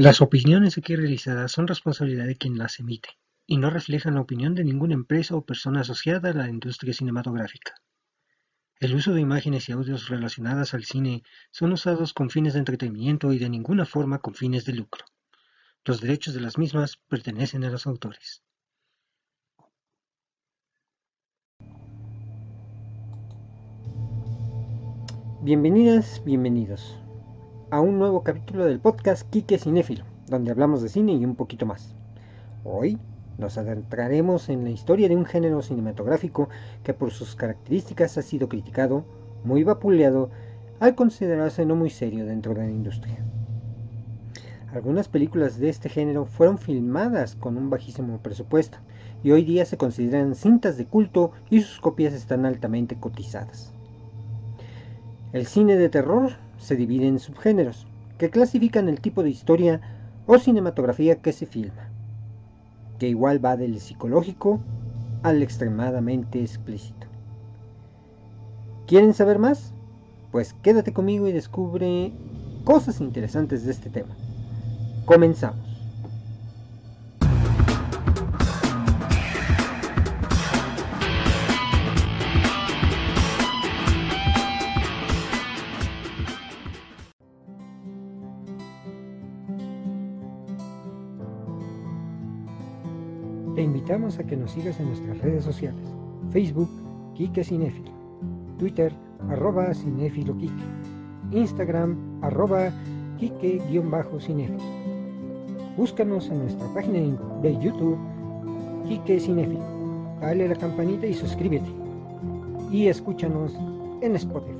Las opiniones aquí realizadas son responsabilidad de quien las emite, y no reflejan la opinión de ninguna empresa o persona asociada a la industria cinematográfica. El uso de imágenes y audios relacionadas al cine son usados con fines de entretenimiento y de ninguna forma con fines de lucro. Los derechos de las mismas pertenecen a los autores. Bienvenidas, bienvenidos a un nuevo capítulo del podcast Quique Cinéfilo, donde hablamos de cine y un poquito más. Hoy nos adentraremos en la historia de un género cinematográfico que por sus características ha sido criticado, muy vapuleado, al considerarse no muy serio dentro de la industria. Algunas películas de este género fueron filmadas con un bajísimo presupuesto y hoy día se consideran cintas de culto y sus copias están altamente cotizadas. El cine de terror se divide en subgéneros, que clasifican el tipo de historia o cinematografía que se filma, que igual va del psicológico al extremadamente explícito. ¿Quieren saber más? Pues quédate conmigo y descubre cosas interesantes de este tema. Comenzamos. A que nos sigas en nuestras redes sociales. Facebook, Kike Cinefilo. Twitter, arroba Cinefilo. Instagram, arroba Kike-Cinefilo. Búscanos en nuestra página de YouTube, Kike Cinefilo. Dale la campanita y suscríbete. Y escúchanos en Spotify.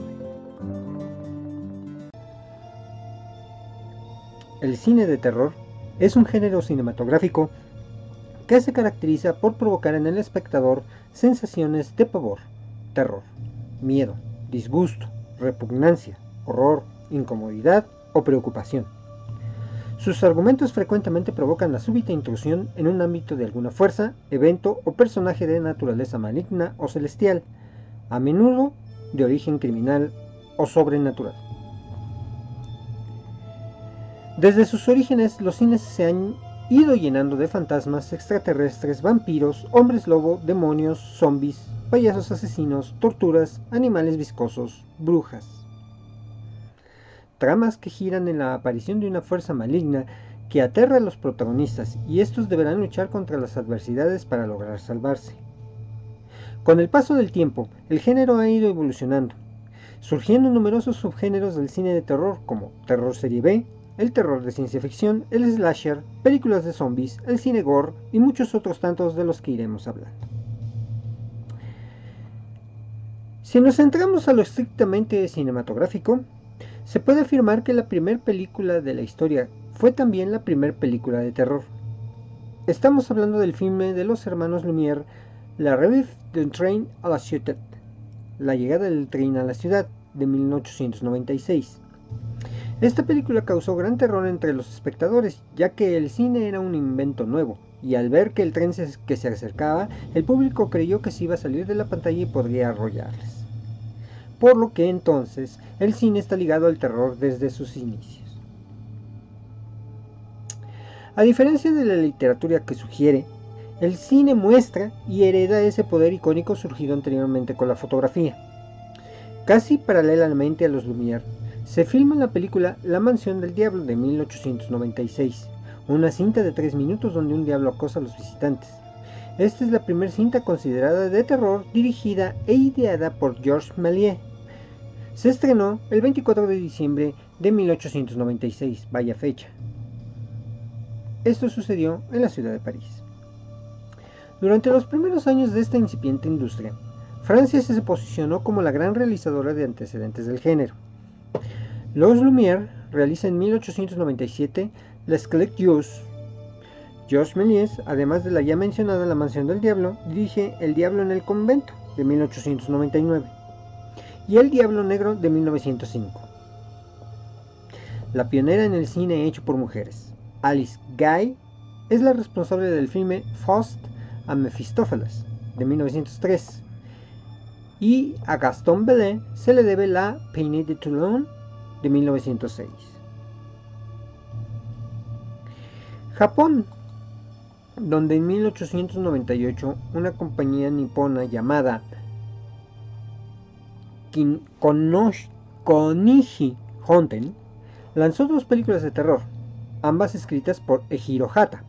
El cine de terror es un género cinematográfico que se caracteriza por provocar en el espectador sensaciones de pavor, terror, miedo, disgusto, repugnancia, horror, incomodidad o preocupación. Sus argumentos frecuentemente provocan la súbita intrusión en un ámbito de alguna fuerza, evento o personaje de naturaleza maligna o celestial, a menudo de origen criminal o sobrenatural. Desde sus orígenes, los cines se han ido llenando de fantasmas, extraterrestres, vampiros, hombres lobo, demonios, zombies, payasos asesinos, torturas, animales viscosos, brujas. Tramas que giran en la aparición de una fuerza maligna que aterra a los protagonistas y estos deberán luchar contra las adversidades para lograr salvarse. Con el paso del tiempo, el género ha ido evolucionando, surgiendo numerosos subgéneros del cine de terror como terror serie B, el terror de ciencia ficción, el slasher, películas de zombies, el cine gore y muchos otros tantos de los que iremos hablando. Si nos centramos a lo estrictamente cinematográfico, se puede afirmar que la primera película de la historia fue también la primera película de terror. Estamos hablando del filme de los hermanos Lumière, La Revive d'un Train à la Ciudad, La llegada del tren a la ciudad, de 1896. Esta película causó gran terror entre los espectadores, ya que el cine era un invento nuevo, y al ver que el tren se, que se acercaba, el público creyó que se iba a salir de la pantalla y podría arrollarles. Por lo que entonces el cine está ligado al terror desde sus inicios. A diferencia de la literatura que sugiere, el cine muestra y hereda ese poder icónico surgido anteriormente con la fotografía. Casi paralelamente a los Lumière, se filma la película La Mansión del Diablo de 1896, una cinta de tres minutos donde un diablo acosa a los visitantes. Esta es la primera cinta considerada de terror dirigida e ideada por Georges Méliès. Se estrenó el 24 de diciembre de 1896, vaya fecha. Esto sucedió en la ciudad de París. Durante los primeros años de esta incipiente industria, Francia se posicionó como la gran realizadora de antecedentes del género. Los Lumière realiza en 1897 Les Collectios. Georges Méliès, además de la ya mencionada La Mansión del Diablo, dirige El Diablo en el Convento de 1899 y El Diablo Negro de 1905. La pionera en el cine hecho por mujeres, Alice Guy, es la responsable del filme Faust a Mephistófeles de 1903 y a Gaston Belé se le debe la Peine de Toulon de 1906. Japón, donde en 1898 una compañía nipona llamada Konishi Honten lanzó dos películas de terror, ambas escritas por Ejiro Hata.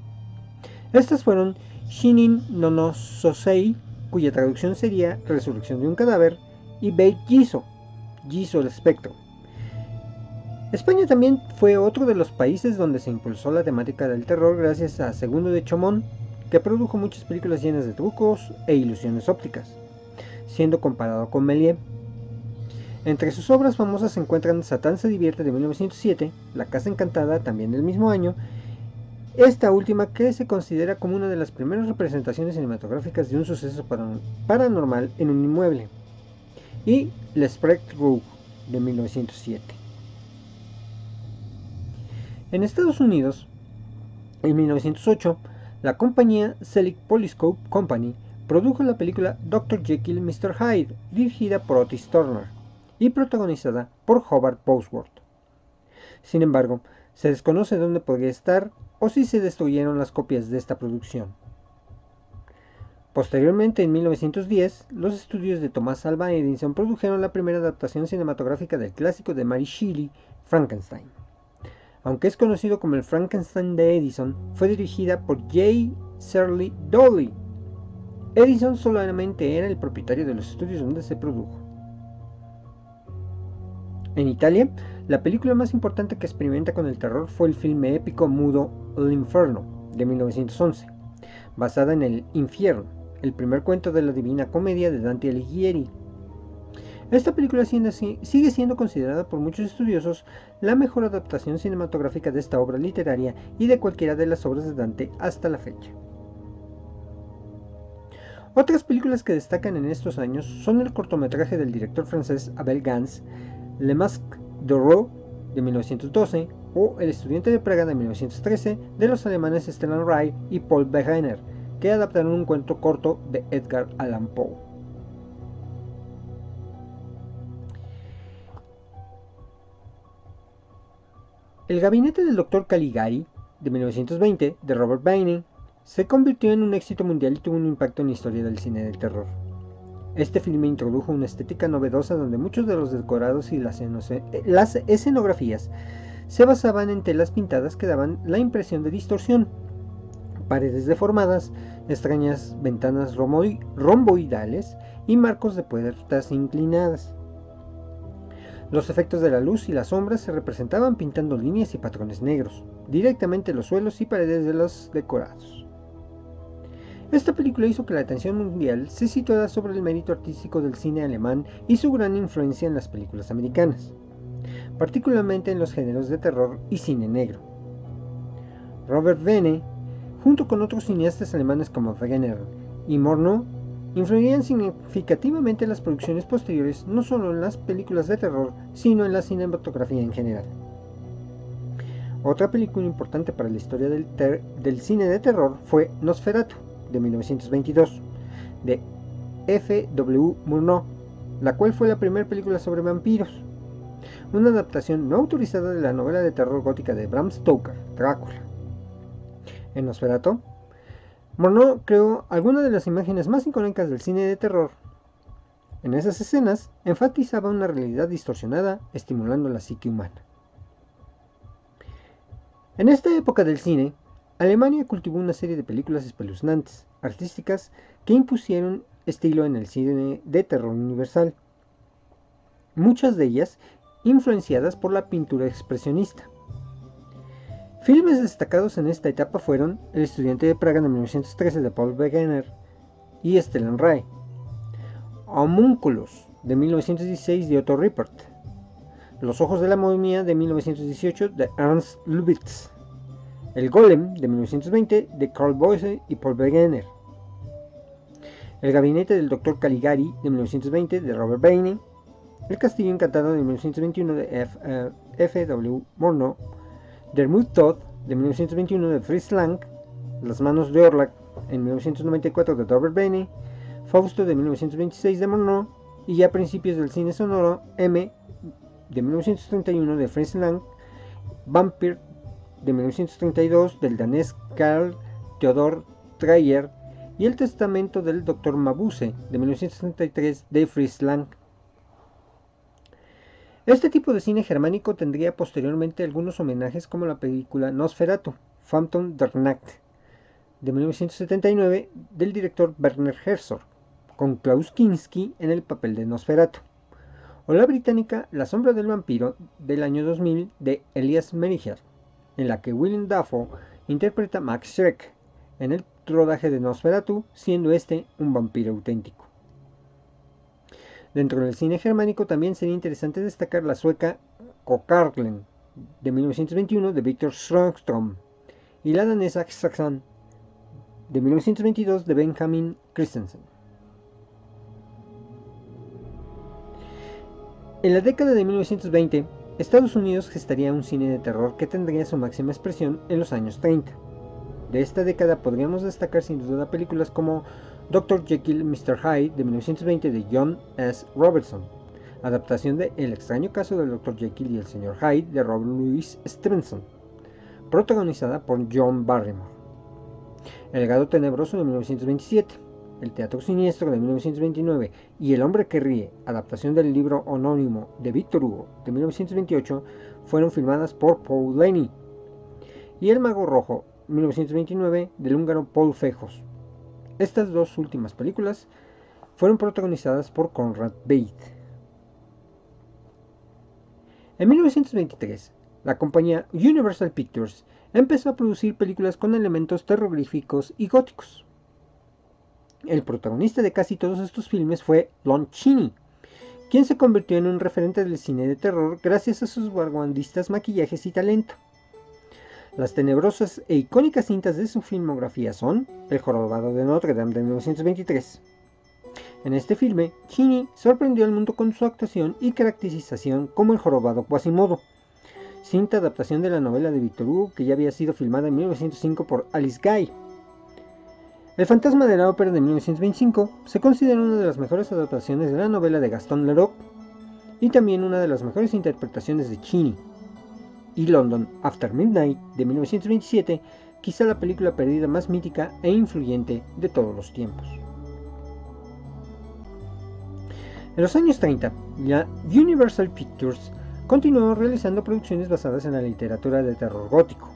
Estas fueron Shinin no no Sosei, cuya traducción sería Resurrección de un cadáver, y Beit Jiso, Jiso el espectro. España también fue otro de los países donde se impulsó la temática del terror gracias a Segundo de Chomón, que produjo muchas películas llenas de trucos e ilusiones ópticas, siendo comparado con Méliès. Entre sus obras famosas se encuentran Satán se divierte de 1907, La Casa Encantada también del mismo año, esta última que se considera como una de las primeras representaciones cinematográficas de un suceso paranormal en un inmueble, y Le Spectre Rouge de 1907. En Estados Unidos, en 1908, la compañía Selig Polyscope Company produjo la película Dr. Jekyll Mr. Hyde, dirigida por Otis Turner y protagonizada por Howard Bosworth. Sin embargo, se desconoce dónde podría estar o si se destruyeron las copias de esta producción. Posteriormente, en 1910, los estudios de Thomas Alva Edison produjeron la primera adaptación cinematográfica del clásico de Mary Shelley, Frankenstein. Aunque es conocido como el Frankenstein de Edison, fue dirigida por J. Shirley Dolly. Edison solamente era el propietario de los estudios donde se produjo. En Italia, la película más importante que experimenta con el terror fue el filme épico mudo L'Inferno de 1911, basada en el Infierno, el primer cuento de la Divina Comedia de Dante Alighieri. Esta película sigue siendo considerada por muchos estudiosos la mejor adaptación cinematográfica de esta obra literaria y de cualquiera de las obras de Dante hasta la fecha. Otras películas que destacan en estos años son el cortometraje del director francés Abel Gans, le Masque de Roux de 1912 o El estudiante de Praga de 1913 de los alemanes Stellan Ray y Paul Verheiner, que adaptaron un cuento corto de Edgar Allan Poe. El gabinete del Dr. Caligari de 1920 de Robert Bainey se convirtió en un éxito mundial y tuvo un impacto en la historia del cine del terror. Este filme introdujo una estética novedosa donde muchos de los decorados y las, escenografías se basaban en telas pintadas que daban la impresión de distorsión, paredes deformadas, extrañas ventanas romboidales y marcos de puertas inclinadas. Los efectos de la luz y las sombras se representaban pintando líneas y patrones negros, directamente en los suelos y paredes de los decorados. Esta película hizo que la atención mundial se situara sobre el mérito artístico del cine alemán y su gran influencia en las películas americanas, particularmente en los géneros de terror y cine negro. Robert Vene, junto con otros cineastas alemanes como Wegener y Morneau, influirían significativamente en las producciones posteriores no solo en las películas de terror, sino en la cinematografía en general. Otra película importante para la historia del, del cine de terror fue Nosferatu, de 1922 de F. W. Murnau, la cual fue la primera película sobre vampiros, una adaptación no autorizada de la novela de terror gótica de Bram Stoker, Drácula. En Nosferatu, Murnau creó algunas de las imágenes más icónicas del cine de terror. En esas escenas enfatizaba una realidad distorsionada estimulando la psique humana. En esta época del cine, Alemania cultivó una serie de películas espeluznantes, artísticas, que impusieron estilo en el cine de terror universal. Muchas de ellas influenciadas por la pintura expresionista. Filmes destacados en esta etapa fueron El estudiante de Praga de 1913 de Paul Wegener y Stellan Ray, Homúnculos de 1916 de Otto Rippert, Los ojos de la momia de 1918 de Ernst Lubitz, el Golem de 1920 de Carl Boyce y Paul Wegener. El gabinete del Dr. Caligari de 1920 de Robert Bainey. El Castillo Encantado de 1921 de F. W. Morneau. Dermot Todd de 1921 de Fritz Lang. Las manos de Orlac en 1994 de Robert Bainey. Fausto de 1926 de Morneau. Y ya a principios del cine sonoro M de 1931 de Fritz Lang. Vampire de 1932 del danés Carl Theodor Dreyer y El testamento del Dr. Mabuse de 1963 de Fritz Lang. Este tipo de cine germánico tendría posteriormente algunos homenajes como la película Nosferatu, Phantom der Nacht, de 1979 del director Werner Herzog, con Klaus Kinski en el papel de Nosferatu, o la británica La sombra del vampiro del año 2000 de Elias Mericher, en la que Willem Dafoe interpreta Max Schreck en el rodaje de Nosferatu, siendo este un vampiro auténtico. Dentro del cine germánico también sería interesante destacar la sueca Kokarlen de 1921 de Victor Strömström y la danesa Saxon de 1922 de Benjamin Christensen. En la década de 1920, Estados Unidos gestaría un cine de terror que tendría su máxima expresión en los años 30. De esta década podríamos destacar sin duda películas como Dr. Jekyll Mr. Hyde de 1920 de John S. Robertson, adaptación de El extraño caso del Dr. Jekyll y el Sr. Hyde de Robert Louis Stevenson, protagonizada por John Barrymore. El legado tenebroso de 1927, El teatro siniestro de 1929 y El hombre que ríe, adaptación del libro anónimo de Victor Hugo de 1928, fueron filmadas por Paul Laney. Y El mago rojo 1929 del húngaro Paul Fejos. Estas dos últimas películas fueron protagonizadas por Conrad Bate. En 1923, la compañía Universal Pictures empezó a producir películas con elementos terroríficos y góticos. El protagonista de casi todos estos filmes fue Lon Chaney, quien se convirtió en un referente del cine de terror gracias a sus vanguardistas maquillajes y talento. Las tenebrosas e icónicas cintas de su filmografía son El jorobado de Notre Dame de 1923. En este filme, Chini sorprendió al mundo con su actuación y caracterización como el jorobado Quasimodo, cinta adaptación de la novela de Victor Hugo que ya había sido filmada en 1905 por Alice Guy. El fantasma de la ópera de 1925 se considera una de las mejores adaptaciones de la novela de Gaston Leroux y también una de las mejores interpretaciones de Chini y London After Midnight de 1927, quizá la película perdida más mítica e influyente de todos los tiempos. En los años 30, la Universal Pictures continuó realizando producciones basadas en la literatura de terror gótico.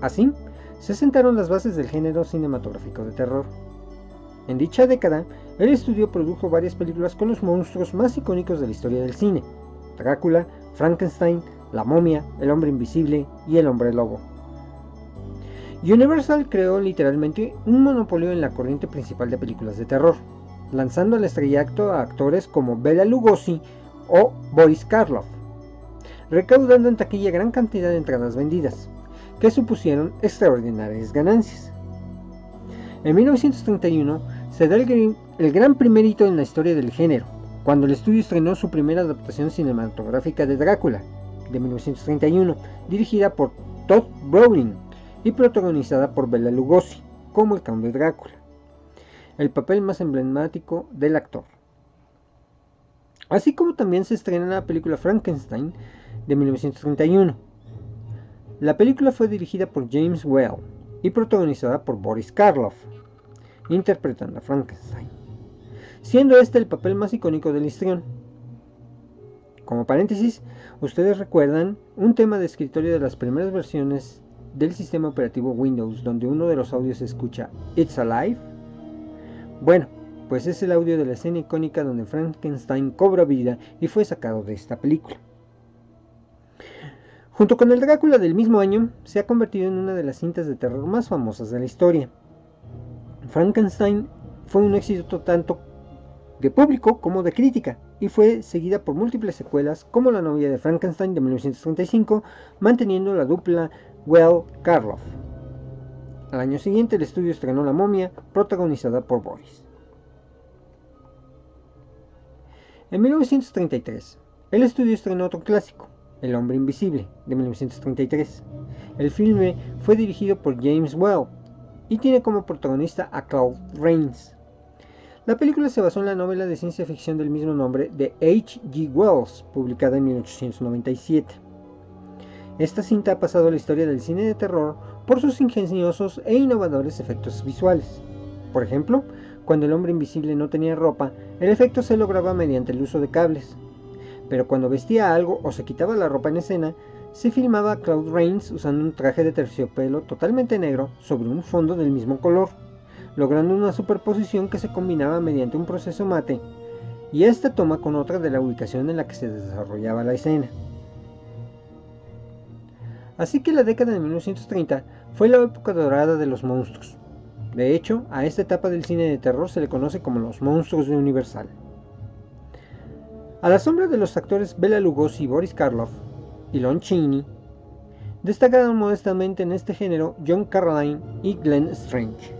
Así, se sentaron las bases del género cinematográfico de terror. En dicha década, el estudio produjo varias películas con los monstruos más icónicos de la historia del cine: Drácula, Frankenstein, la momia, el hombre invisible y el hombre lobo. Universal creó literalmente un monopolio en la corriente principal de películas de terror, lanzando al estrellato a actores como Bela Lugosi o Boris Karloff, recaudando en taquilla gran cantidad de entradas vendidas, que supusieron extraordinarias ganancias. En 1931 se da el, el gran primer hito en la historia del género, cuando el estudio estrenó su primera adaptación cinematográfica de Drácula, de 1931, dirigida por Todd Browning y protagonizada por Bela Lugosi como el Conde Drácula, el papel más emblemático del actor. Así como también se estrena la película Frankenstein de 1931. La película fue dirigida por James Well y protagonizada por Boris Karloff, interpretando a Frankenstein, siendo este el papel más icónico del histrión. Como paréntesis, ustedes recuerdan un tema de escritorio de las primeras versiones del sistema operativo Windows donde uno de los audios se escucha It's Alive. Bueno, pues es el audio de la escena icónica donde Frankenstein cobra vida y fue sacado de esta película. Junto con el Drácula del mismo año, se ha convertido en una de las cintas de terror más famosas de la historia. Frankenstein fue un éxito tanto de público como de crítica, y fue seguida por múltiples secuelas como La novia de Frankenstein de 1935, manteniendo la dupla Well-Karloff. Al año siguiente el estudio estrenó La momia, protagonizada por Boris. En 1933, el estudio estrenó otro clásico, El hombre invisible, de 1933. El filme fue dirigido por James Well y tiene como protagonista a Claude Rains. La película se basó en la novela de ciencia ficción del mismo nombre de H. G. Wells, publicada en 1897. Esta cinta ha pasado a la historia del cine de terror por sus ingeniosos e innovadores efectos visuales. Por ejemplo, cuando el hombre invisible no tenía ropa, el efecto se lograba mediante el uso de cables. Pero cuando vestía algo o se quitaba la ropa en escena, se filmaba a Claude Rains usando un traje de terciopelo totalmente negro sobre un fondo del mismo color, logrando una superposición que se combinaba mediante un proceso mate y esta toma con otra de la ubicación en la que se desarrollaba la escena. Así que la década de 1930 fue la época dorada de los monstruos. De hecho, a esta etapa del cine de terror se le conoce como los monstruos de Universal. A la sombra de los actores Bela Lugosi Boris Karloff, y Lon Chaney, destacaron modestamente en este género John Carradine y Glenn Strange.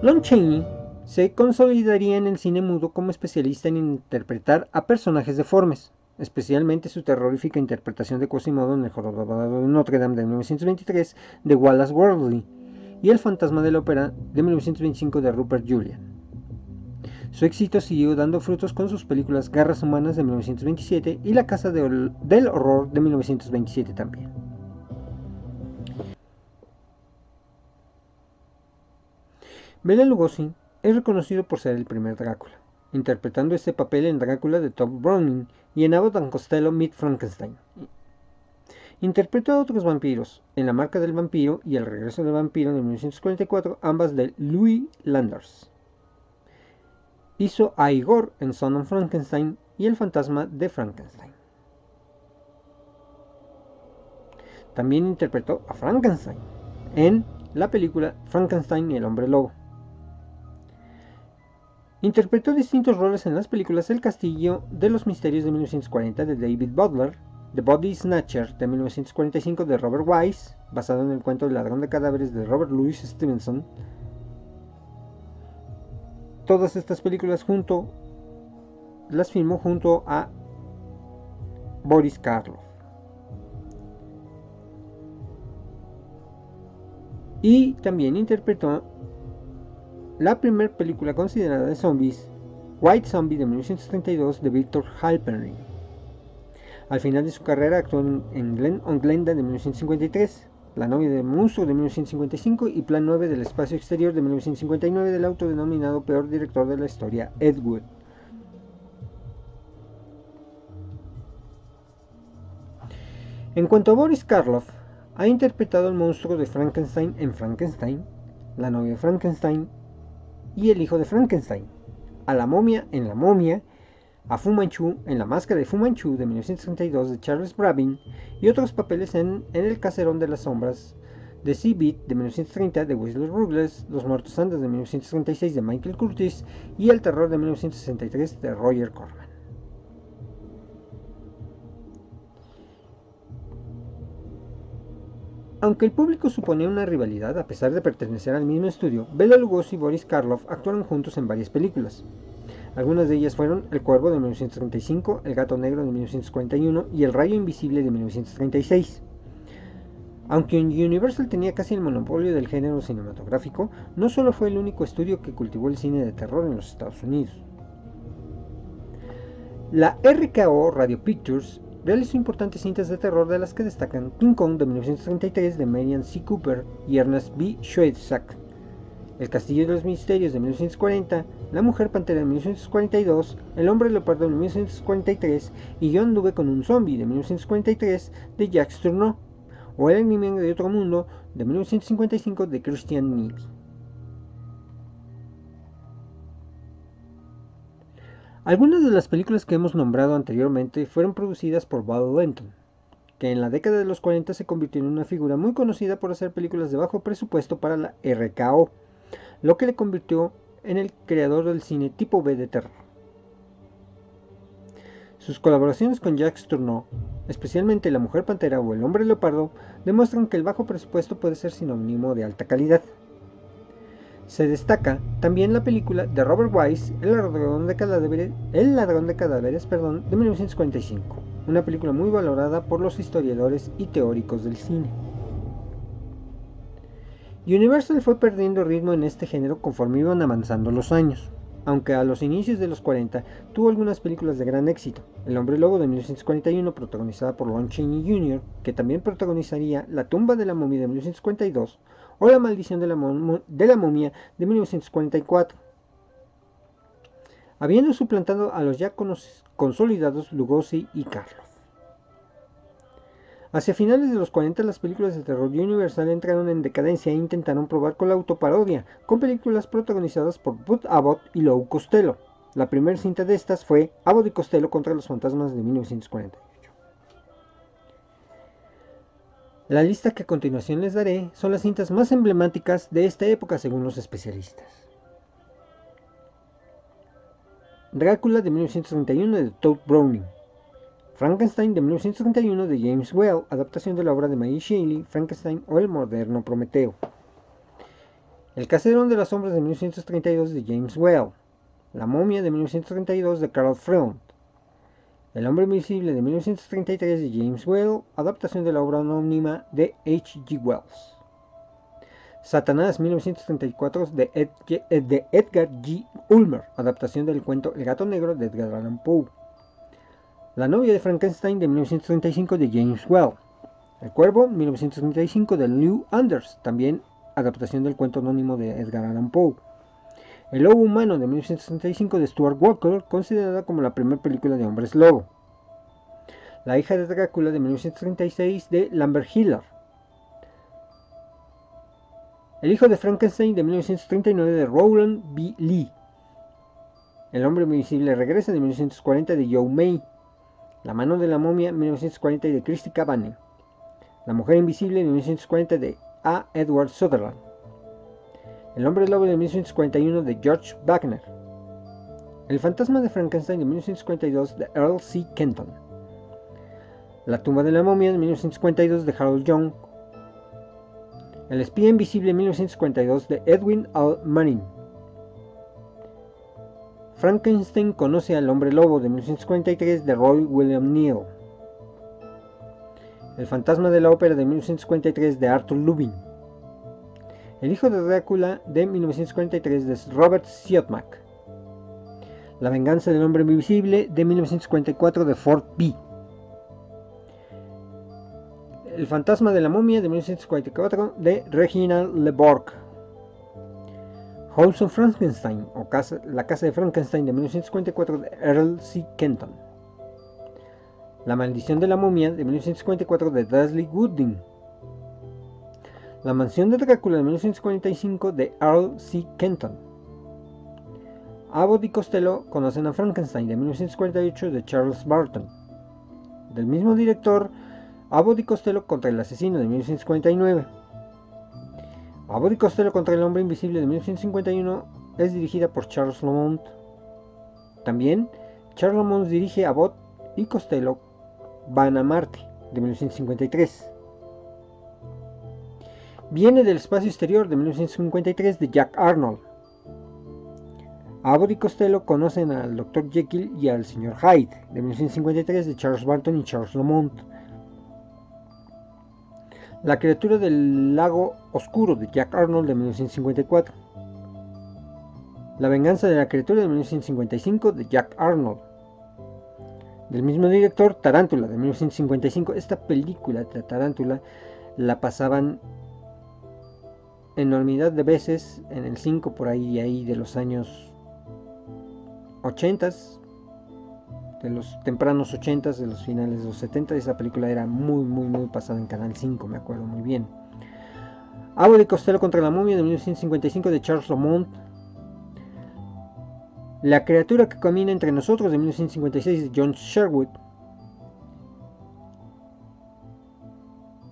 Lon Chaney se consolidaría en el cine mudo como especialista en interpretar a personajes deformes, especialmente su terrorífica interpretación de Quasimodo en El Jorobado de Notre Dame de 1923 de Wallace Worley y El fantasma de la ópera de 1925 de Rupert Julian. Su éxito siguió dando frutos con sus películas Garras Humanas de 1927 y La Casa del Horror de 1927 también. Bela Lugosi es reconocido por ser el primer Drácula, interpretando este papel en Drácula de Tom Browning y en Abbott and Costello Meet Frankenstein. Interpretó a otros vampiros, en La marca del vampiro y El regreso del vampiro de 1944, ambas de Louis Landers. Hizo a Igor en Son of Frankenstein y El fantasma de Frankenstein. También interpretó a Frankenstein en la película Frankenstein y el hombre lobo. Interpretó distintos roles en las películas El Castillo de los Misterios de 1940 de David Butler, The Body Snatcher de 1945 de Robert Wise, basado en el cuento El ladrón de cadáveres de Robert Louis Stevenson. Todas estas películas junto las filmó junto a Boris Karloff. Y también interpretó la primera película considerada de zombies, White Zombie de 1932 de Victor Halperin. Al final de su carrera actuó en Glen on Glenda de 1953, La novia de monstruo de 1955 y Plan 9 del espacio exterior de 1959 del autodenominado peor director de la historia, Ed Wood. En cuanto a Boris Karloff, ha interpretado el monstruo de Frankenstein en Frankenstein, La novia de Frankenstein y El hijo de Frankenstein, a la momia en La momia, a Fu Manchu en La máscara de Fu Manchu de 1932 de Charles Brabin y otros papeles en, El caserón de las sombras de Sea Beat de 1930 de Wesley Ruggles, Los muertos andes de 1936 de Michael Curtis y El terror de 1963 de Roger Corman. Aunque el público suponía una rivalidad a pesar de pertenecer al mismo estudio, Bela Lugosi y Boris Karloff actuaron juntos en varias películas. Algunas de ellas fueron El Cuervo de 1935, El Gato Negro de 1941 y El Rayo Invisible de 1936. Aunque Universal tenía casi el monopolio del género cinematográfico, no solo fue el único estudio que cultivó el cine de terror en los Estados Unidos. La RKO Radio Pictures realizó importantes cintas de terror de las que destacan King Kong de 1933 de Marian C. Cooper y Ernest B. Schoedsack, El Castillo de los Misterios de 1940, La Mujer Pantera de 1942, El Hombre Leopardo de 1943 y Yo anduve con un zombie de 1943 de Jacques Tourneau, o El enemigo de otro mundo de 1955 de Christian Neely. Algunas de las películas que hemos nombrado anteriormente fueron producidas por Val Lenton, que en la década de los 40 se convirtió en una figura muy conocida por hacer películas de bajo presupuesto para la RKO, lo que le convirtió en el creador del cine tipo B de terror. Sus colaboraciones con Jacques Tourneau, especialmente La Mujer Pantera o El Hombre Leopardo, demuestran que el bajo presupuesto puede ser sinónimo de alta calidad. Se destaca también la película de Robert Wise, El ladrón de cadáveres, El ladrón de, cadáveres perdón, de 1945, una película muy valorada por los historiadores y teóricos del cine. Universal fue perdiendo ritmo en este género conforme iban avanzando los años. aunque a los inicios de los 40 tuvo algunas películas de gran éxito. El hombre lobo de 1941, protagonizada por Lon Chaney Jr., que también protagonizaría La tumba de la momia de 1942, o La maldición de la, de momia de 1944. Habiendo suplantado a los ya consolidados Lugosi y Karloff. Hacia finales de los 40 las películas de terror Universal entraron en decadencia e intentaron probar con la autoparodia, con películas protagonizadas por Bud Abbott y Lou Costello. La primera cinta de estas fue Abbott y Costello contra los fantasmas de 1948. La lista que a continuación les daré son las cintas más emblemáticas de esta época según los especialistas. Drácula de 1931 de Todd Browning. Frankenstein de 1931 de James Well, adaptación de la obra de Mary Shelley, Frankenstein o el moderno Prometeo. El Caserón de las Sombras de 1932 de James Well. La momia de 1932 de Carl Freund. El hombre invisible de 1933 de James Well, adaptación de la obra anónima de H. G. Wells. Satanás 1934 de, de Edgar G. Ulmer, adaptación del cuento El gato negro de Edgar Allan Poe. La novia de Frankenstein de 1935 de James Well. El Cuervo 1935 de Lew Anders, también adaptación del cuento anónimo de Edgar Allan Poe. El Lobo Humano de 1965 de Stuart Walker, considerada como la primera película de hombres lobo. La hija de Drácula de 1936 de Lambert Hiller. El hijo de Frankenstein de 1939 de Roland B. Lee. El hombre invisible regresa de 1940 de Joe May. La mano de la momia, 1940 de Christy Cavani. La mujer invisible, 1940 de A. Edward Sutherland. El hombre lobo de 1941 de George Wagner. El fantasma de Frankenstein de 1942 de Earl C. Kenton. La tumba de la momia de 1952 de Harold Young. El espía invisible de 1942 de Edwin L. Manning. Frankenstein conoce al hombre lobo de 1943 de Roy William Neal. El fantasma de la ópera de 1953 de Arthur Lubin. El hijo de Drácula de 1943 de Robert Siodmak. La venganza del hombre invisible de 1944 de Ford B. El fantasma de la momia de 1944 de Reginald LeBorg. House of Frankenstein o La Casa de Frankenstein de 1954 de Earl C. Kenton. La Maldición de la Momia de 1954 de Dudley Gooding. La Mansión de Drácula de 1945 de Earl C. Kenton. Abbott y Costello conocen a Frankenstein de 1948 de Charles Barton. Del mismo director, Abbott y Costello contra el asesino de 1949. Abbott y Costello contra el hombre invisible de 1951 es dirigida por Charles Lamont. También Charles Lamont dirige Abbott y Costello van a Marte de 1953. Viene del espacio exterior de 1953 de Jack Arnold. Abbott y Costello conocen al Dr. Jekyll y al Sr. Hyde de 1953 de Charles Barton y Charles Lamont. La criatura del lago oscuro de Jack Arnold de 1954. La venganza de la criatura de 1955 de Jack Arnold. Del mismo director, Tarántula de 1955. Esta película de Tarántula la pasaban enormidad de veces en el 5 por ahí ahí de los años 80 de los tempranos 80 de los finales de los 70 esa película era muy muy muy pasada en Canal 5 me acuerdo muy bien. Agua de Costello contra la momia de 1955 de Charles Lamont La criatura que camina entre nosotros de 1956 de John Sherwood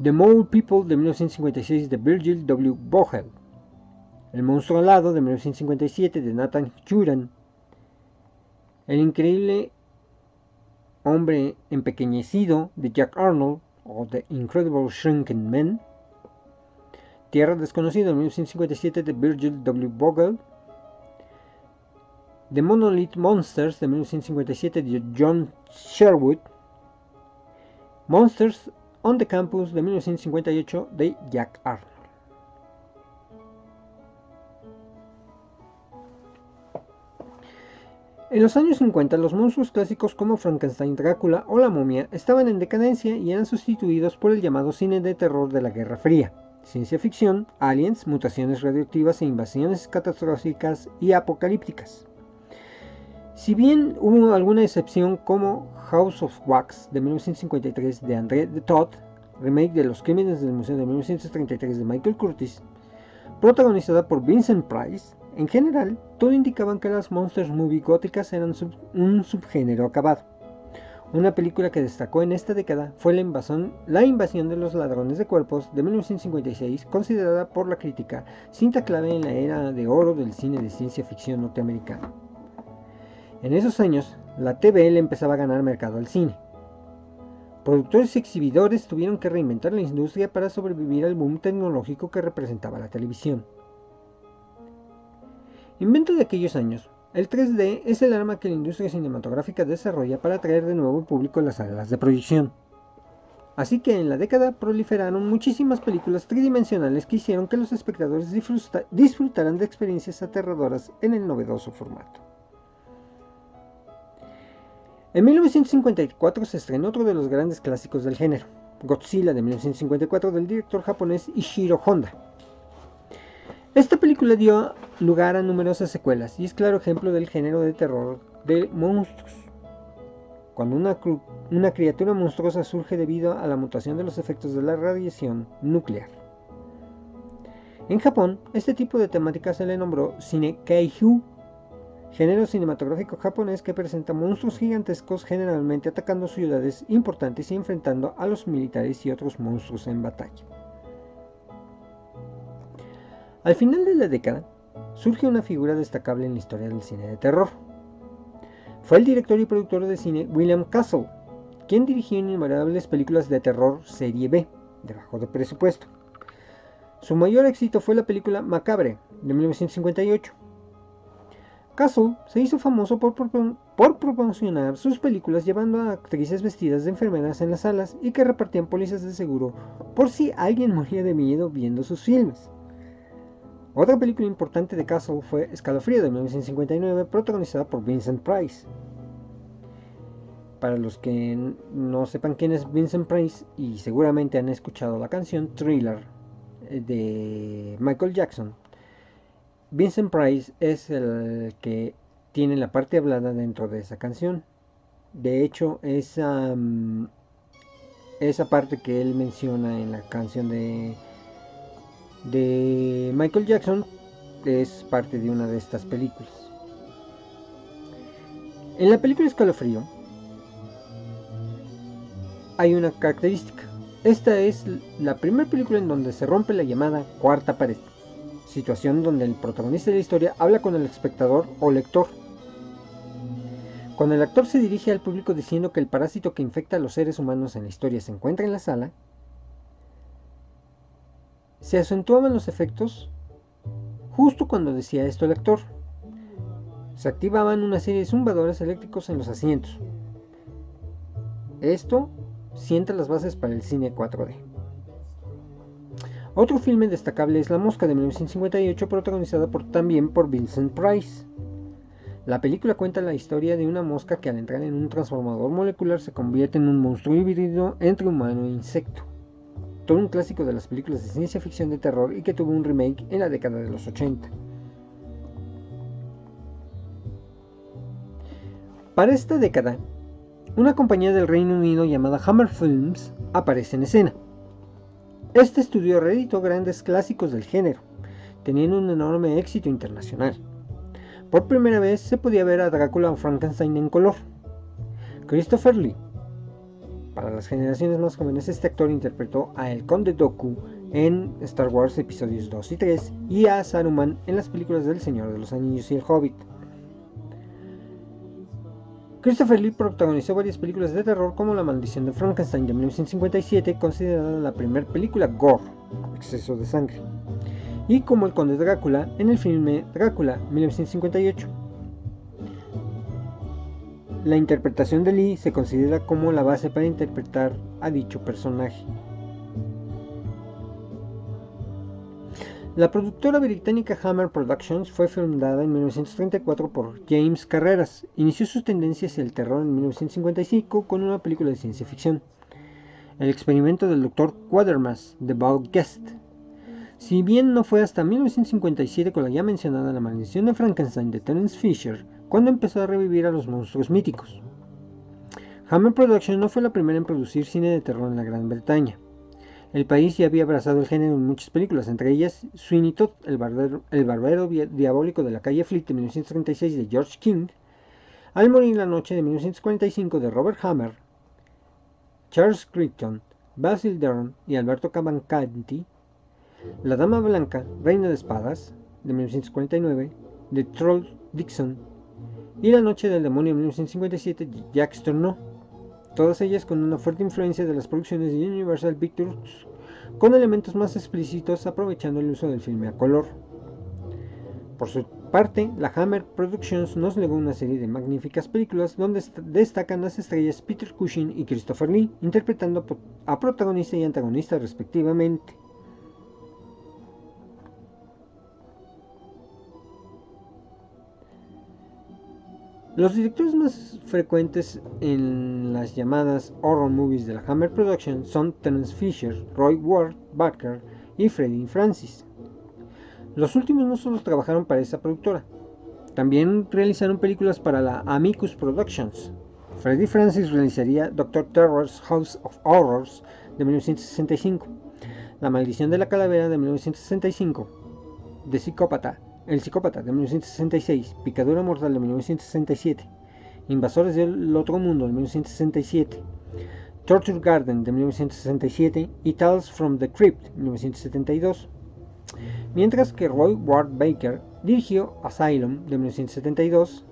The Mole People de 1956 de Virgil W. Vogel. El monstruo alado de 1957 de Nathan Juran El increíble Hombre empequeñecido de Jack Arnold o The Incredible Shrinking Man, Tierra desconocida de 1957 de Virgil W. Vogel, The Monolith Monsters de 1957 de John Sherwood, Monsters on the Campus de 1958 de Jack Arnold. En los años 50 los monstruos clásicos como Frankenstein, Drácula o la momia estaban en decadencia y eran sustituidos por el llamado cine de terror de la Guerra Fría. Ciencia ficción, aliens, mutaciones radioactivas e invasiones catastróficas y apocalípticas. Si bien hubo alguna excepción como House of Wax de 1953 de André de Todd, remake de Los Crímenes del Museo de 1933 de Michael Curtis, protagonizada por Vincent Price, en general, todo indicaba que las Monsters Movie góticas eran un subgénero acabado. Una película que destacó en esta década fue la invasión, la invasión de los ladrones de cuerpos de 1956, considerada por la crítica cinta clave en la era de oro del cine de ciencia ficción norteamericano. En esos años, la TVL empezaba a ganar mercado al cine. Productores y exhibidores tuvieron que reinventar la industria para sobrevivir al boom tecnológico que representaba la televisión. Invento de aquellos años, el 3D es el arma que la industria cinematográfica desarrolla para atraer de nuevo público a las salas de proyección. Así que en la década proliferaron muchísimas películas tridimensionales que hicieron que los espectadores disfrutaran de experiencias aterradoras en el novedoso formato. En 1954 se estrenó otro de los grandes clásicos del género, Godzilla de 1954 del director japonés Ishiro Honda. Esta película dio lugar a numerosas secuelas y es claro ejemplo del género de terror de monstruos. Cuando una, criatura monstruosa surge debido a la mutación de los efectos de la radiación nuclear. En Japón, este tipo de temática se le nombró Cine Kaiju, género cinematográfico japonés que presenta monstruos gigantescos generalmente atacando ciudades importantes y enfrentando a los militares y otros monstruos en batalla. Al final de la década, surge una figura destacable en la historia del cine de terror. Fue el director y productor de cine William Castle, quien dirigió innumerables películas de terror serie B, de bajo de presupuesto. Su mayor éxito fue la película Macabre, de 1958. Castle se hizo famoso por, por, promocionar sus películas llevando a actrices vestidas de enfermeras en las salas y que repartían pólizas de seguro por si alguien moría de miedo viendo sus filmes. Otra película importante de Castle fue Escalofrío de 1959, protagonizada por Vincent Price. Para los que no sepan quién es Vincent Price y seguramente han escuchado la canción Thriller eh, de Michael Jackson, Vincent Price es el que tiene la parte hablada dentro de esa canción. De hecho, esa, esa parte que él menciona en la canción de de Michael Jackson es parte de una de estas películas. En la película Escalofrío hay una característica. Esta es la primera película en donde se rompe la llamada cuarta pared, situación donde el protagonista de la historia habla con el espectador o lector. Cuando el actor se dirige al público diciendo que el parásito que infecta a los seres humanos en la historia se encuentra en la sala, se acentuaban los efectos justo cuando decía esto el actor. Se activaban una serie de zumbadores eléctricos en los asientos. Esto sienta las bases para el cine 4D. Otro filme destacable es La Mosca de 1958, protagonizada por, también por Vincent Price. La película cuenta la historia de una mosca que al entrar en un transformador molecular se convierte en un monstruo híbrido entre humano e insecto todo un clásico de las películas de ciencia ficción de terror y que tuvo un remake en la década de los 80. Para esta década, una compañía del Reino Unido llamada Hammer Films aparece en escena. Este estudio reeditó grandes clásicos del género, teniendo un enorme éxito internacional. Por primera vez se podía ver a Drácula o Frankenstein en color. Christopher Lee, para las generaciones más jóvenes, este actor interpretó a El Conde Doku en Star Wars episodios 2 y 3 y a Saruman en las películas del Señor de los Anillos y El Hobbit. Christopher Lee protagonizó varias películas de terror como La Maldición de Frankenstein de 1957, considerada la primera película gore, exceso de sangre, y como El Conde Drácula en el filme Drácula 1958. La interpretación de Lee se considera como la base para interpretar a dicho personaje. La productora británica Hammer Productions fue fundada en 1934 por James Carreras. Inició sus tendencias hacia el terror en 1955 con una película de ciencia ficción, El experimento del Dr. Quatermass de Bob Guest. Si bien no fue hasta 1957 con la ya mencionada La maldición de Frankenstein de Terence Fisher, cuando empezó a revivir a los monstruos míticos. Hammer Productions no fue la primera en producir cine de terror en la Gran Bretaña. El país ya había abrazado el género en muchas películas, entre ellas Sweeney Todd, el barbero, diabólico de la calle Fleet de 1936 de George King, Al morir la noche de 1945 de Robert Hammer, Charles Crichton, Basil Dern y Alberto Cavalcanti, La Dama Blanca, Reina de Espadas de 1949 de Troll Dixon y La Noche del Demonio de 1957 de Jacques Tourneau todas ellas con una fuerte influencia de las producciones de Universal Pictures, con elementos más explícitos aprovechando el uso del filme a color. Por su parte, la Hammer Productions nos legó una serie de magníficas películas donde destacan las estrellas Peter Cushing y Christopher Lee, interpretando a protagonista y antagonista respectivamente. Los directores más frecuentes en las llamadas horror movies de la Hammer Production son Terence Fisher, Roy Ward Barker y Freddie Francis. Los últimos no solo trabajaron para esa productora, también realizaron películas para la Amicus Productions. Freddie Francis realizaría Doctor Terror's House of Horrors de 1965, La Maldición de la Calavera de 1965, The Psicópata el psicópata de 1966, Picadura mortal de 1967, Invasores del Otro Mundo de 1967, Torture Garden de 1967 y Tales from the Crypt de 1972. Mientras que Roy Ward Baker dirigió Asylum de 1972,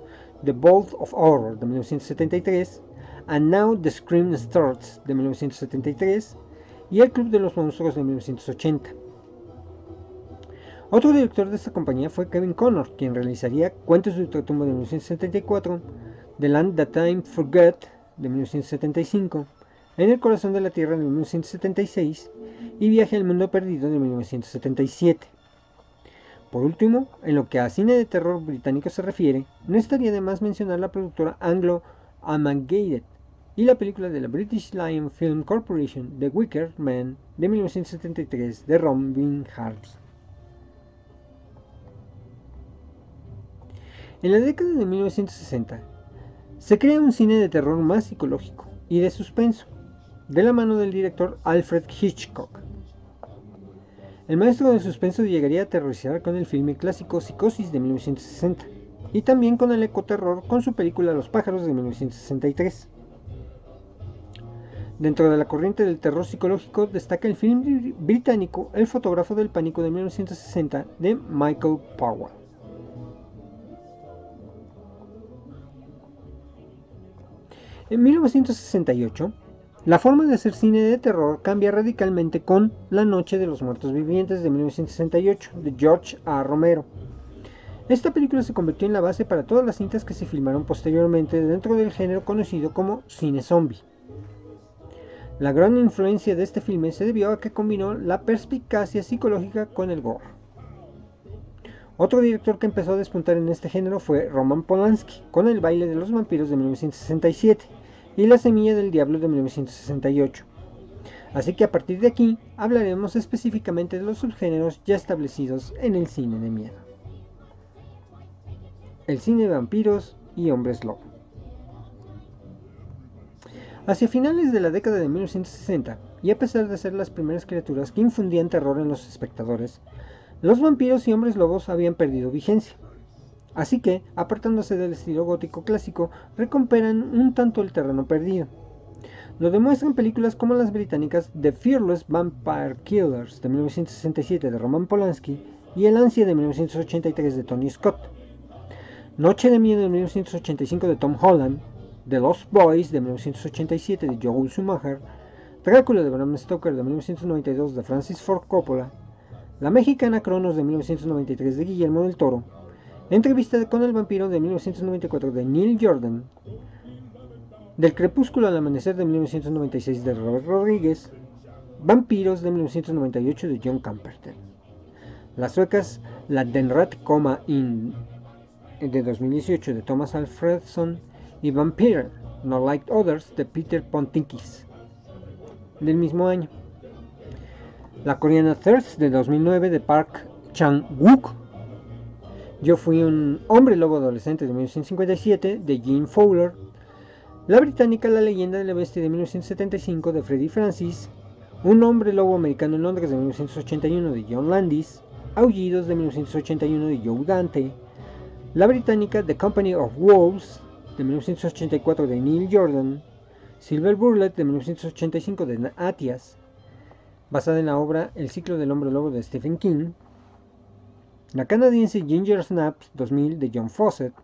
The Vault of Horror de 1973, And Now the Scream Starts de 1973 y El Club de los Monstruos de 1980. Otro director de esta compañía fue Kevin Connor, quien realizaría Cuentos de Ultratumba de 1974, The Land That Time Forget de 1975, En el Corazón de la Tierra de 1976 y Viaje al Mundo Perdido de 1977. Por último, en lo que a cine de terror británico se refiere, no estaría de más mencionar la productora Anglo Amalgamated y la película de la British Lion Film Corporation The Wicker Man de 1973 de Robin Hardy. En la década de 1960 se crea un cine de terror más psicológico y de suspenso, de la mano del director Alfred Hitchcock. El maestro del suspenso llegaría a aterrorizar con el filme clásico Psicosis de 1960 y también con el ecoterror con su película Los pájaros de 1963. Dentro de la corriente del terror psicológico destaca el film británico El fotógrafo del pánico de 1960 de Michael Powell. En 1968, la forma de hacer cine de terror cambia radicalmente con La Noche de los Muertos Vivientes de 1968 de George A. Romero. Esta película se convirtió en la base para todas las cintas que se filmaron posteriormente dentro del género conocido como cine zombie. La gran influencia de este filme se debió a que combinó la perspicacia psicológica con el gore. Otro director que empezó a despuntar en este género fue Roman Polanski, con El baile de los vampiros de 1967 y La semilla del diablo de 1968. Así que a partir de aquí hablaremos específicamente de los subgéneros ya establecidos en el cine de miedo. El cine de vampiros y hombres lobo. Hacia finales de la década de 1960, y a pesar de ser las primeras criaturas que infundían terror en los espectadores, los vampiros y hombres lobos habían perdido vigencia. Así que, apartándose del estilo gótico clásico, recuperan un tanto el terreno perdido. Lo demuestran películas como las británicas The Fearless Vampire Killers de 1967 de Roman Polanski y El Ansia de 1983 de Tony Scott. Noche de Miedo de 1985 de Tom Holland, The Lost Boys de 1987 de Joel Schumacher, Drácula de Bram Stoker de 1992 de Francis Ford Coppola la mexicana Cronos de 1993 de Guillermo del Toro, Entrevista con el vampiro de 1994 de Neil Jordan, Del crepúsculo al amanecer de 1996 de Robert Rodríguez, Vampiros de 1998 de John Camperton, Las suecas La Denrat Coma In de 2018 de Thomas Alfredson. Y Vampire No Like Others de Peter Pontinkis. Del mismo año. La coreana Thirst de 2009 de Park Chang-wook. Yo fui un hombre lobo adolescente de 1957 de Gene Fowler. La británica La leyenda de la bestia de 1975 de Freddie Francis. Un hombre lobo americano en Londres de 1981 de John Landis. Aullidos de 1981 de Joe Dante. La británica The Company of Wolves de 1984 de Neil Jordan. Silver Bullet de 1985 de Atias, basada en la obra El ciclo del hombre lobo de Stephen King, la canadiense Ginger Snaps 2000 de John Fawcett,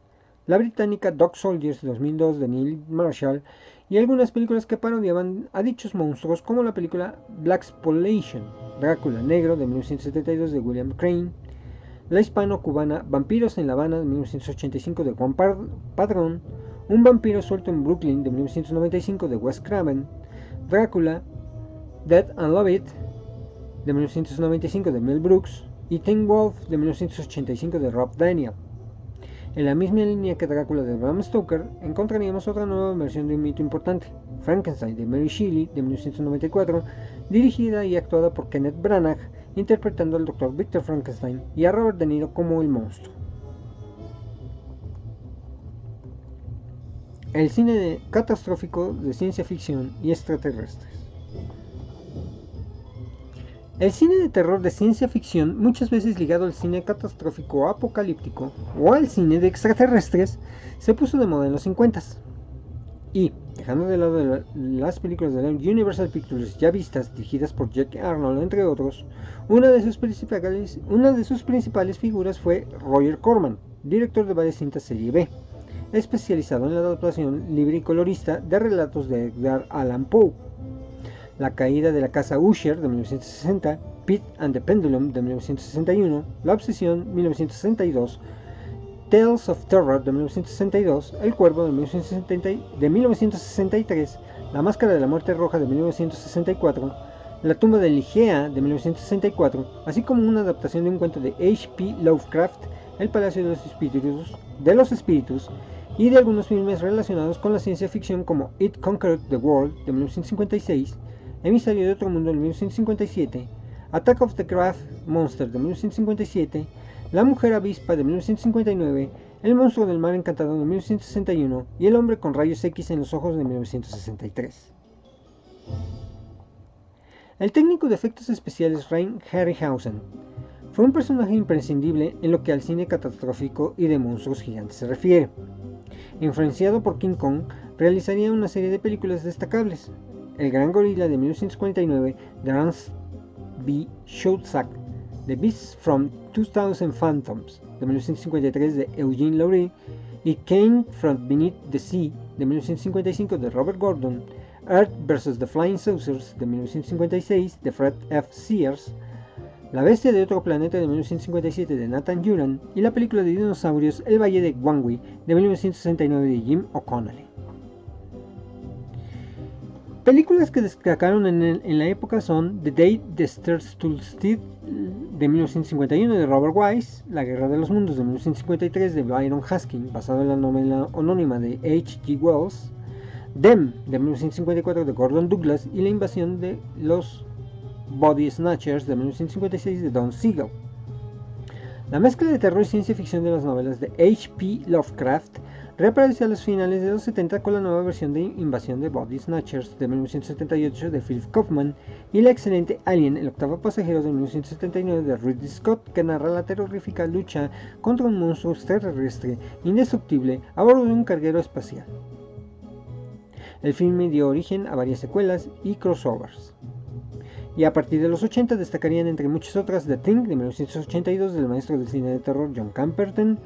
la británica Dog Soldiers 2002 de Neil Marshall y algunas películas que parodiaban a dichos monstruos como la película Black Spolation, Drácula Negro de 1972 de William Crane, la hispano-cubana Vampiros en La Habana de 1985 de Juan Padrón, un vampiro suelto en Brooklyn de 1995 de Wes Craven, Drácula, Dead and Love It de 1995 de Mel Brooks y Teen Wolf de 1985 de Rob Daniel. En la misma línea que Drácula de Bram Stoker, encontraríamos otra nueva versión de un mito importante, Frankenstein de Mary Shelley de 1994, dirigida y actuada por Kenneth Branagh, interpretando al Dr. Victor Frankenstein y a Robert De Niro como el monstruo. El cine catastrófico de ciencia ficción y extraterrestres. El cine de terror de ciencia ficción, muchas veces ligado al cine catastrófico apocalíptico o al cine de extraterrestres, se puso de moda en los 50 y, dejando de lado las películas de Universal Pictures ya vistas, dirigidas por Jack Arnold entre otros, una de sus principales, una de sus principales figuras fue Roger Corman, director de varias cintas serie B especializado en la adaptación libre y colorista de relatos de Edgar Allan Poe. La caída de la casa Usher de 1960, Pete and the Pendulum de 1961, La Obsesión 1962, Tales of Terror de 1962, El Cuervo de, 1963, La Máscara de la Muerte Roja de 1964, La Tumba de Ligea de 1964, así como una adaptación de un cuento de H.P. Lovecraft, El Palacio de los Espíritus, de los Espíritus y de algunos filmes relacionados con la ciencia ficción como It Conquered the World de 1956, Emisario de otro mundo de 1957, Attack of the Craft Monster de 1957, La mujer avispa de 1959, El monstruo del mar encantado de 1961 y El hombre con rayos X en los ojos de 1963. El técnico de efectos especiales Rain Harryhausen fue un personaje imprescindible en lo que al cine catastrófico y de monstruos gigantes se refiere. Influenciado por King Kong, realizaría una serie de películas destacables. El Gran Gorila de 1949 de Ernst B. Schoedsack, The Beasts from 2000 Phantoms de 1953 de Eugene Laurie y Kane from Beneath the Sea de 1955 de Robert Gordon, Earth vs. the Flying Saucers de 1956 de Fred F. Sears, la bestia de otro planeta de 1957 de Nathan Juran y la película de dinosaurios El Valle de Gwangwi de 1969 de Jim O'Connell. Películas que destacaron en, la época son The Day the Stars Stood de 1951 de Robert Wise, La Guerra de los Mundos de 1953 de Byron Haskin, basado en la novela anónima de H.G. Wells, Them de 1954 de Gordon Douglas y La Invasión de los Body Snatchers de 1956 de Don Siegel. La mezcla de terror y ciencia ficción de las novelas de H.P. Lovecraft reapareció a los finales de los 70 con la nueva versión de Invasión de Body Snatchers de 1978 de Philip Kaufman y la excelente Alien, el octavo pasajero de 1979 de Ridley Scott, que narra la terrorífica lucha contra un monstruo extraterrestre indestructible a bordo de un carguero espacial. El filme dio origen a varias secuelas y crossovers y a partir de los 80 destacarían entre muchas otras The Thing de 1982 del maestro del cine de terror John Camperton,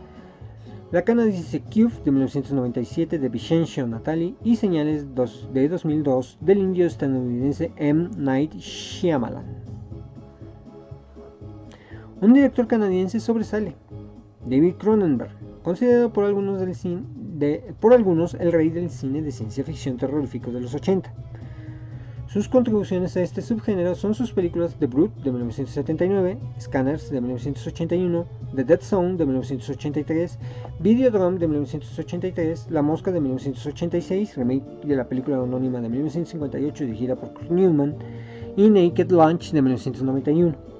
la canadiense Cube de 1997 de Vincenzo Natali y Señales de 2002 del indio estadounidense M. Night Shyamalan. Un director canadiense sobresale, David Cronenberg, considerado por algunos el rey del cine de ciencia ficción terrorífico de los 80 Sus contribuciones a este subgénero son sus películas The Brute de 1979, Scanners de 1981, The Dead Zone de 1983, Videodrome de 1983, La Mosca de 1986, remake de la película anónima de 1958 dirigida por Kurt Newman, y Naked Lunch de 1991.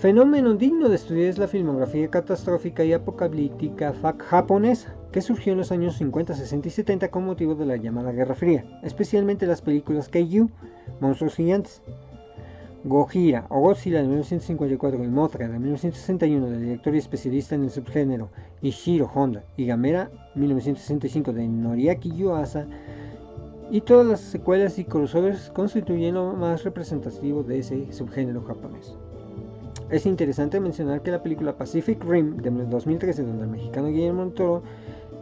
Fenómeno digno de estudiar es la filmografía catastrófica y apocalíptica japonesa, que surgió en los años 50, 60 y 70 con motivo de la llamada Guerra Fría, especialmente las películas Kaiju, Monstruos Gigantes, Gojira o Godzilla de 1954 y Mothra de 1961 del director y especialista en el subgénero Ishiro Honda y Gamera 1965 de Noriaki Yuasa y todas las secuelas y crossovers constituyen lo más representativo de ese subgénero japonés. Es interesante mencionar que la película Pacific Rim de 2013, donde el mexicano Guillermo Toro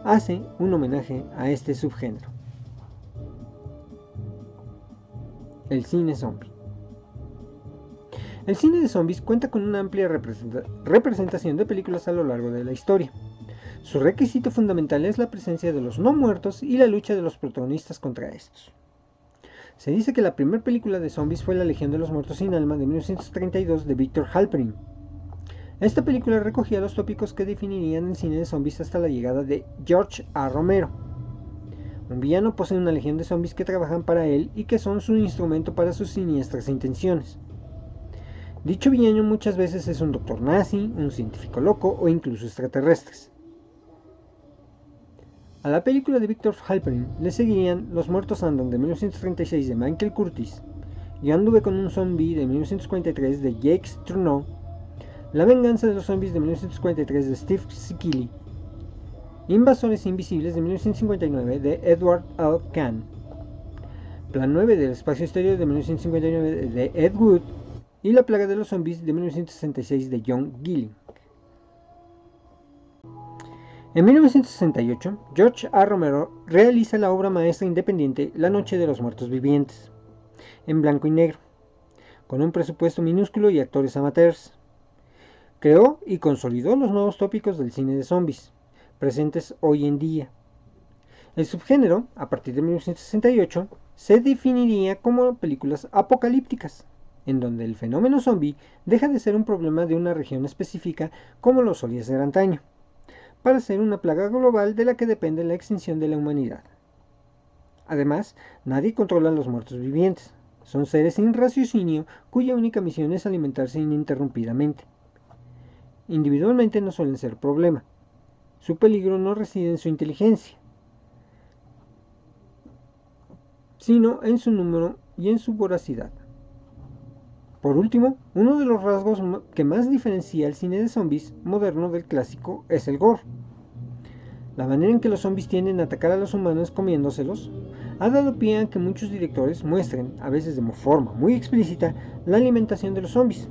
hace un homenaje a este subgénero. El cine zombie. El cine de zombies cuenta con una amplia representación de películas a lo largo de la historia. Su requisito fundamental es la presencia de los no muertos y la lucha de los protagonistas contra estos. Se dice que la primera película de zombies fue La Legión de los Muertos sin Alma de 1932 de Victor Halperin. Esta película recogía los tópicos que definirían el cine de zombies hasta la llegada de George A. Romero. Un villano posee una legión de zombies que trabajan para él y que son su instrumento para sus siniestras intenciones. Dicho villano muchas veces es un doctor nazi, un científico loco o incluso extraterrestres. A la película de Victor Halperin le seguirían Los Muertos Andan de 1936 de Michael Curtis, Yo anduve con un zombie de 1943 de Jake Trudeau, La venganza de los zombies de 1943 de Steve Sikili, Invasores Invisibles de 1959 de Edward L. Kahn, Plan 9 del Espacio Exterior de 1959 de Ed Wood y La plaga de los zombies de 1966 de John Gilling. En 1968, George A. Romero realiza la obra maestra independiente La Noche de los Muertos Vivientes, en blanco y negro, con un presupuesto minúsculo y actores amateurs. Creó y consolidó los nuevos tópicos del cine de zombies, presentes hoy en día. El subgénero, a partir de 1968, se definiría como películas apocalípticas, en donde el fenómeno zombie deja de ser un problema de una región específica como lo solía ser antaño para ser una plaga global de la que depende la extinción de la humanidad. Además, nadie controla a los muertos vivientes. Son seres sin raciocinio cuya única misión es alimentarse ininterrumpidamente. Individualmente no suelen ser problema. Su peligro no reside en su inteligencia, sino en su número y en su voracidad. Por último, uno de los rasgos que más diferencia el cine de zombies moderno del clásico es el gore. La manera en que los zombies tienden a atacar a los humanos comiéndoselos ha dado pie a que muchos directores muestren, a veces de forma muy explícita, la alimentación de los zombies,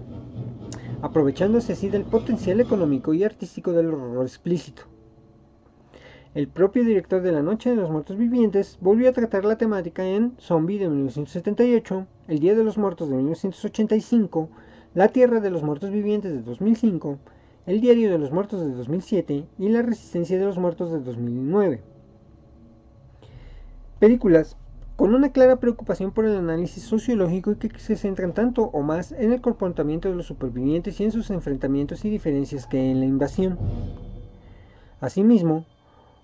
aprovechándose así del potencial económico y artístico del horror explícito. El propio director de La Noche de los Muertos Vivientes volvió a tratar la temática en Zombie de 1978, El Día de los Muertos de 1985, La Tierra de los Muertos Vivientes de 2005, El Diario de los Muertos de 2007 y La Resistencia de los Muertos de 2009. Películas con una clara preocupación por el análisis sociológico y que se centran tanto o más en el comportamiento de los supervivientes y en sus enfrentamientos y diferencias que en la invasión. Asimismo,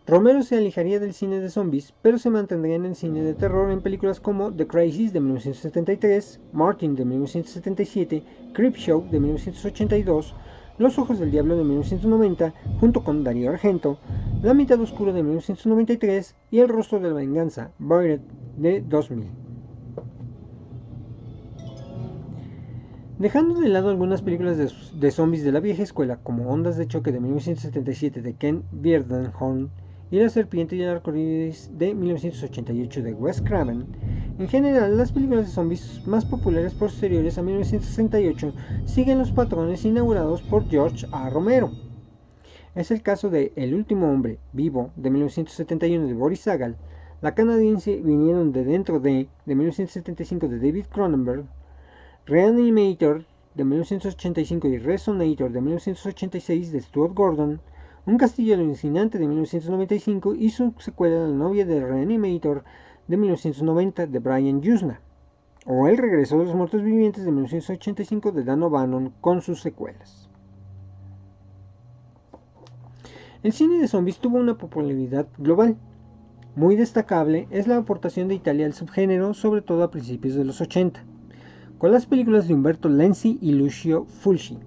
Romero se alejaría del cine de zombies, pero se mantendría en el cine de terror en películas como The Crisis de 1973, Martin de 1977, Creepshow de 1982, Los Ojos del Diablo de 1990, junto con Darío Argento, La Mitad Oscura de 1993 y El Rostro de la Venganza, Buried de 2000. Dejando de lado algunas películas de, zombies de la vieja escuela, como Ondas de Choque de 1977 de Ken Bierdenhorn y La Serpiente y el Arcoíris de 1988 de Wes Craven, en general las películas de zombies más populares posteriores a 1968 siguen los patrones inaugurados por George A. Romero. Es el caso de El último hombre vivo de 1971 de Boris Sagal, La canadiense vinieron de dentro de de 1975 de David Cronenberg, Reanimator de 1985 y Resonator de 1986 de Stuart Gordon, un castillo alucinante de 1995 y su secuela La novia de Reanimator de 1990 de Brian Yuzna, o El regreso de los muertos vivientes de 1985 de Dan O'Bannon con sus secuelas. El cine de zombies tuvo una popularidad global. Muy destacable es la aportación de Italia al subgénero, sobre todo a principios de los 80, con las películas de Umberto Lenzi y Lucio Fulci.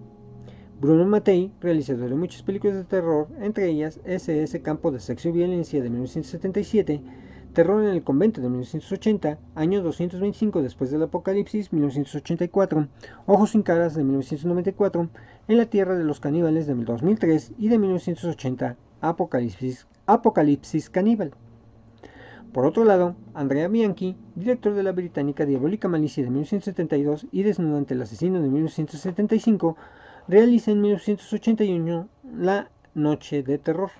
Bruno Mattei, realizador de muchas películas de terror, entre ellas SS Campo de Sexo y Violencia de 1977, Terror en el Convento de 1980, año 225 después del Apocalipsis, 1984, Ojos sin caras de 1994, En la Tierra de los Caníbales de 2003 y de 1980, Apocalipsis, Apocalipsis Caníbal. Por otro lado, Andrea Bianchi, director de la británica Diabólica Malicia de 1972 y Desnudante el Asesino de 1975, realiza en 1981 La Noche de Terror.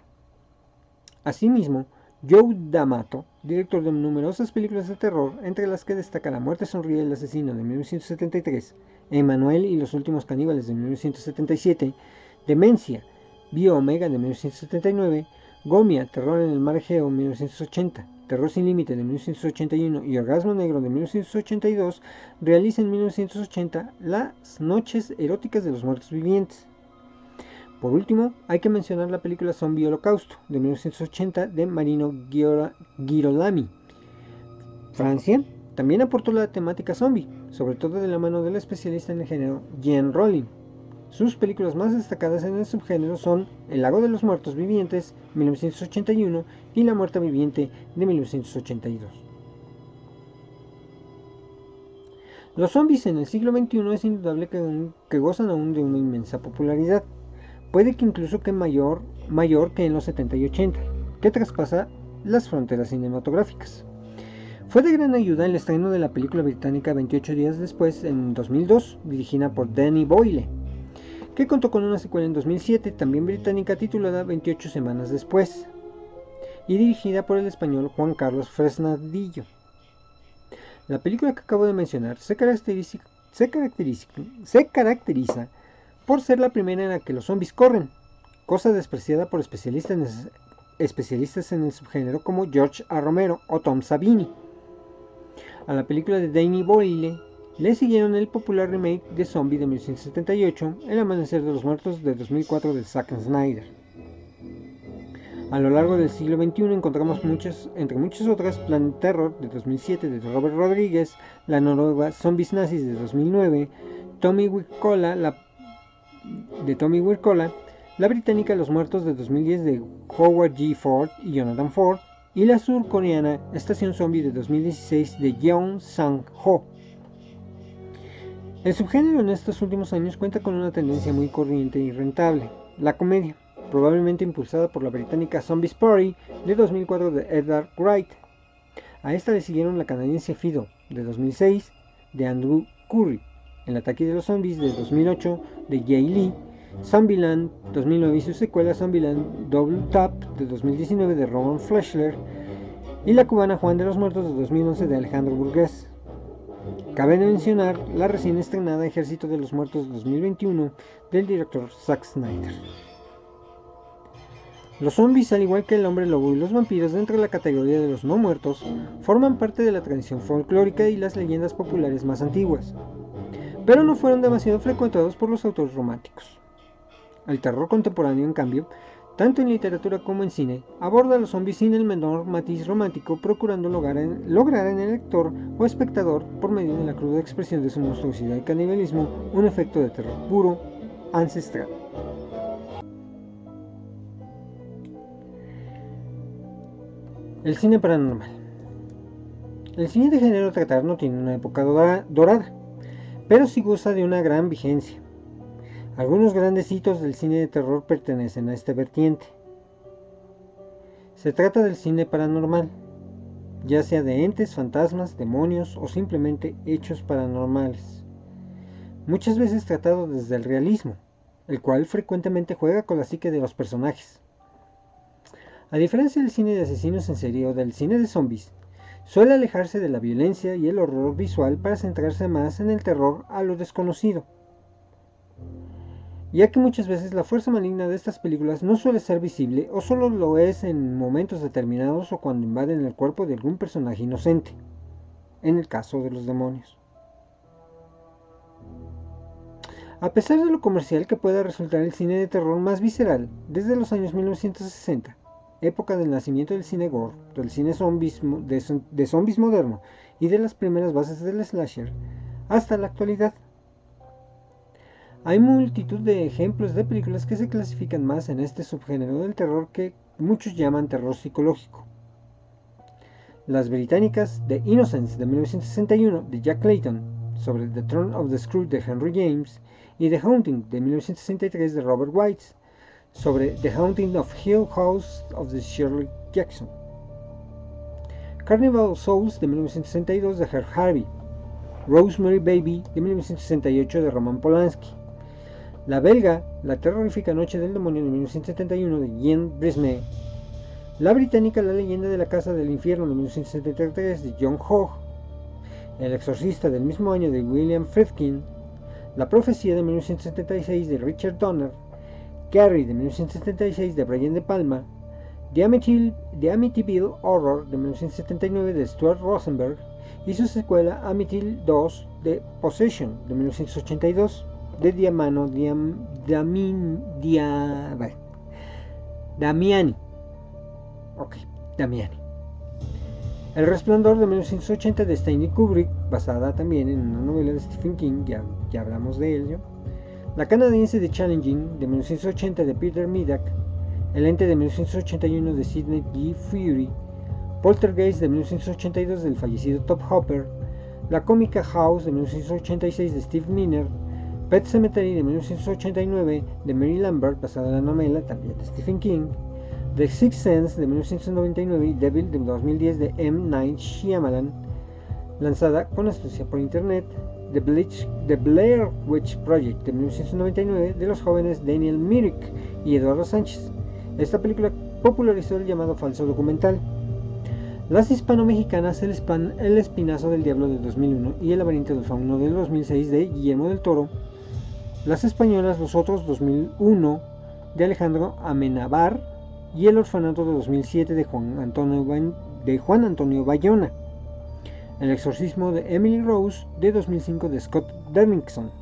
Asimismo, Joe D'Amato, director de numerosas películas de terror, entre las que destaca La muerte sonríe el asesino de 1973, Emanuel y los últimos caníbales de 1977, Demencia, Bio Omega de 1979, Gomia, Terror en el Mar Egeo 1980, Terror sin Límite de 1981 y Orgasmo Negro de 1982, realiza en 1980 Las Noches Eróticas de los Muertos Vivientes. Por último, hay que mencionar la película Zombie Holocausto de 1980 de Marino Girolami. Francia también aportó la temática zombie, sobre todo de la mano del especialista en el género Jean Rowling. Sus películas más destacadas en el subgénero son El lago de los muertos vivientes, 1981, y La muerta viviente, de 1982. Los zombies en el siglo XXI es indudable que, que gozan aún de una inmensa popularidad puede que incluso que mayor, mayor que en los 70 y 80, que traspasa las fronteras cinematográficas. Fue de gran ayuda el estreno de la película británica 28 días después, en 2002, dirigida por Danny Boyle, que contó con una secuela en 2007, también británica, titulada 28 semanas después, y dirigida por el español Juan Carlos Fresnadillo. La película que acabo de mencionar se caracteriza, por ser la primera en la que los zombies corren, cosa despreciada por especialistas en, el subgénero como George A. Romero o Tom Savini. A la película de Danny Boyle le siguieron el popular remake de Zombie de 1978, El Amanecer de los Muertos de 2004 de Zack Snyder. A lo largo del siglo XXI encontramos muchas, entre muchas otras, Planet Terror de 2007 de Robert Rodríguez, la noruega Zombies Nazis de 2009, Tommy Wicola, la de Tommy Wirkola, la británica Los Muertos de 2010 de Howard G. Ford y Jonathan Ford, y la surcoreana Estación Zombie de 2016 de Yeon Sang-ho. El subgénero en estos últimos años cuenta con una tendencia muy corriente y rentable, la comedia, probablemente impulsada por la británica Zombie Party de 2004 de Edgar Wright. A esta le siguieron la canadiense Fido de 2006 de Andrew Curry, El ataque de los zombies de 2008 de Jay Lee, Zombieland 2009 y su secuela Zombieland Double Tap de 2019 de Roman Fleshler y la cubana Juan de los Muertos de 2011 de Alejandro Burgués. Cabe mencionar la recién estrenada Ejército de los Muertos de 2021 del director Zack Snyder. Los zombies, al igual que el hombre lobo y los vampiros dentro de la categoría de los no muertos, forman parte de la tradición folclórica y las leyendas populares más antiguas pero no fueron demasiado frecuentados por los autores románticos. El terror contemporáneo, en cambio, tanto en literatura como en cine, aborda a los zombies sin el menor matiz romántico, procurando lograr en, el lector o espectador, por medio de la cruda expresión de su monstruosidad y canibalismo, un efecto de terror puro, ancestral. El cine paranormal. El cine de género tratar no tiene una época dorada pero sí goza de una gran vigencia. Algunos grandes hitos del cine de terror pertenecen a esta vertiente. Se trata del cine paranormal, ya sea de entes, fantasmas, demonios o simplemente hechos paranormales. Muchas veces tratado desde el realismo, el cual frecuentemente juega con la psique de los personajes. A diferencia del cine de asesinos en serie o del cine de zombies, Suele alejarse de la violencia y el horror visual para centrarse más en el terror a lo desconocido. Ya que muchas veces la fuerza maligna de estas películas no suele ser visible o solo lo es en momentos determinados o cuando invaden el cuerpo de algún personaje inocente, en el caso de los demonios. A pesar de lo comercial que pueda resultar el cine de terror más visceral, desde los años 1960, época del nacimiento del cine gore, del cine de, de zombies moderno y de las primeras bases del slasher, hasta la actualidad, hay multitud de ejemplos de películas que se clasifican más en este subgénero del terror que muchos llaman terror psicológico. Las británicas The Innocence de 1961 de Jack Clayton sobre The Throne of the Screw de Henry James y The Haunting de 1963 de Robert White sobre The Haunting of Hill House of the Shirley Jackson. Carnival Souls de 1962 de Herb Harvey. Rosemary Baby de 1968 de Roman Polanski. La belga, La terrorífica noche del demonio de 1971 de Jean Brismet. La británica, La leyenda de la casa del infierno de 1973 de John Hogg. El exorcista del mismo año de William Friedkin. La profecía de 1976 de Richard Donner. Carrie de 1976 de Brian De Palma. The Amityville Horror de 1979 de Stuart Rosenberg y su secuela Amityville 2 de Possession de 1982 de Diamano Diam, Damin, Dia, Damiani. Ok, Damiani. El Resplandor de 1980 de Stanley Kubrick, basada también en una novela de Stephen King, ya, ya hablamos de ello. La canadiense de Challenging de 1980 de Peter Medak. El ente de 1981 de Sidney G. Fury. Poltergeist de 1982 del fallecido Top Hopper. La cómica House de 1986 de Steve Miner Pet Cemetery de 1989 de Mary Lambert, basada en la novela también de Stephen King, The Sixth Sense de 1999 y Devil de 2010 de M. Night Shyamalan, lanzada con astucia por internet, The, Blair Witch Project de 1999 de los jóvenes Daniel Myrick y Eduardo Sánchez. Esta película popularizó el llamado falso documental. Las hispano-mexicanas el, el, Espinazo del Diablo de 2001 y El laberinto del fauno de 2006 de Guillermo del Toro las españolas Los Otros 2001 de Alejandro Amenabar y El Orfanato de 2007 de Juan Antonio, Bayona. El exorcismo de Emily Rose de 2005 de Scott Derrickson.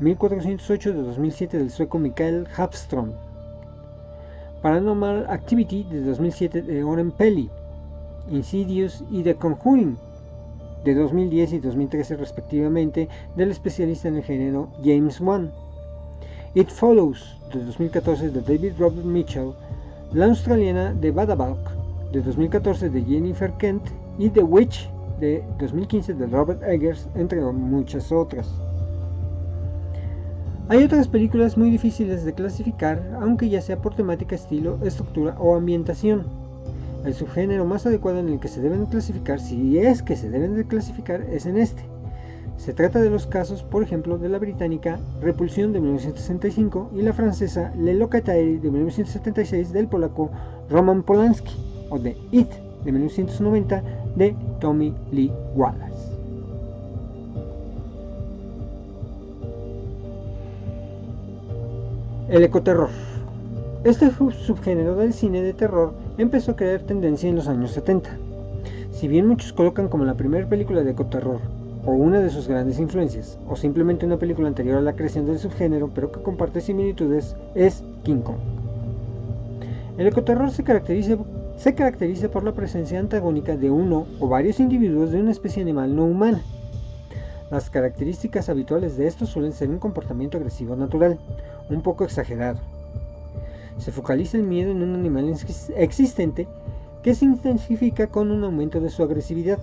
1408 de 2007 del sueco Mikael Hafström. Paranormal Activity de 2007 de Oren Pelli. Insidious y The Conjuring de 2010 y 2013 respectivamente del especialista en el género James Wan. It Follows de 2014 de David Robert Mitchell, la australiana de Badabalk de 2014 de Jennifer Kent y The Witch de 2015 de Robert Eggers, entre muchas otras. Hay otras películas muy difíciles de clasificar, aunque ya sea por temática, estilo, estructura o ambientación. El subgénero más adecuado en el que se deben clasificar, si es que se deben de clasificar, es en este. Se trata de los casos, por ejemplo, de la británica Repulsión de 1965 y la francesa Le Locataire de 1976 del polaco Roman Polanski, o de It de 1990 de Tommy Lee Wallace. El ecoterror. Este subgénero del cine de terror empezó a crear tendencia en los años 70. Si bien muchos colocan como la primera película de ecoterror, o una de sus grandes influencias, o simplemente una película anterior a la creación del subgénero pero que comparte similitudes, es King Kong. El ecoterror se caracteriza, se caracteriza por la presencia antagónica de uno o varios individuos de una especie animal no humana. Las características habituales de estos suelen ser un comportamiento agresivo natural, un poco exagerado, se focaliza el miedo en un animal existente que se intensifica con un aumento de su agresividad,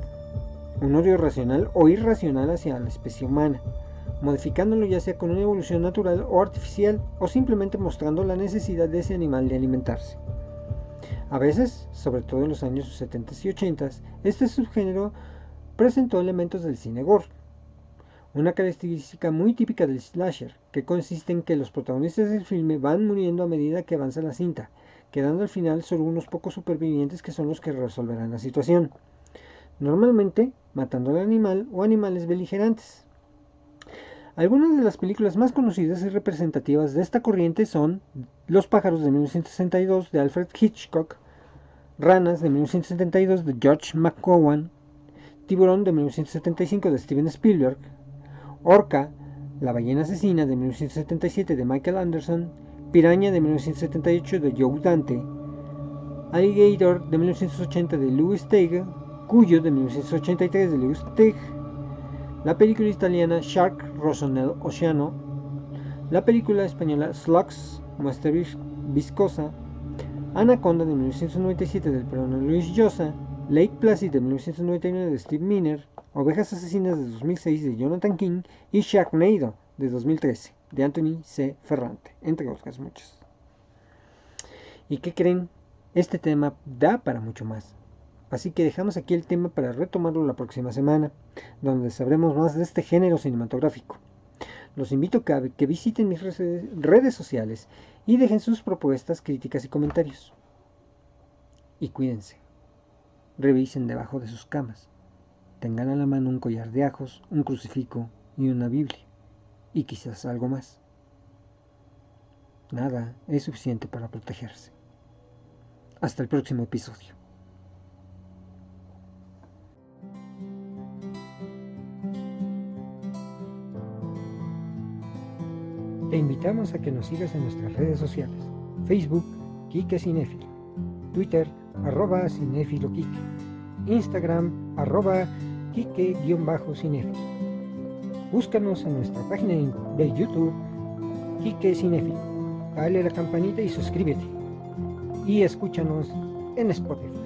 un odio racional o irracional hacia la especie humana, modificándolo ya sea con una evolución natural o artificial o simplemente mostrando la necesidad de ese animal de alimentarse. A veces, sobre todo en los años 70 y 80, este subgénero presentó elementos del cine gore, una característica muy típica del slasher, que consiste en que los protagonistas del filme van muriendo a medida que avanza la cinta, quedando al final solo unos pocos supervivientes que son los que resolverán la situación. Normalmente matando al animal o animales beligerantes. Algunas de las películas más conocidas y representativas de esta corriente son Los pájaros de 1962 de Alfred Hitchcock, Ranas de 1972 de George McGowan, Tiburón de 1975 de Steven Spielberg, Orca, La ballena asesina de 1977 de Michael Anderson, Piraña de 1978 de Joe Dante, Alligator de 1980 de Louis Teague, Cuyo de 1983 de Louis Teague, la película italiana Shark Rosso Oceano, la película española Slugs, Muestra Viscosa, Anaconda de 1997 del peruano Luis Llosa, Lake Placid de 1999 de Steve Miner, Ovejas Asesinas de 2006 de Jonathan King y Sharknado de 2013 de Anthony C. Ferrante, entre otras muchas. ¿Y qué creen? Este tema da para mucho más. Así que dejamos aquí el tema para retomarlo la próxima semana, donde sabremos más de este género cinematográfico. Los invito a que visiten mis redes sociales y dejen sus propuestas, críticas y comentarios. Y cuídense. Revisen debajo de sus camas. Tengan a la mano un collar de ajos, un crucifijo y una Biblia. Y quizás algo más. Nada es suficiente para protegerse. Hasta el próximo episodio. Te invitamos a que nos sigas en nuestras redes sociales. Facebook, Kike Cinefilo. Twitter, arroba Cinefilo. Instagram, arroba Kike-Cinefilo. Búscanos en nuestra página de YouTube, Kike Cinefilo. Dale la campanita y suscríbete. Y escúchanos en Spotify.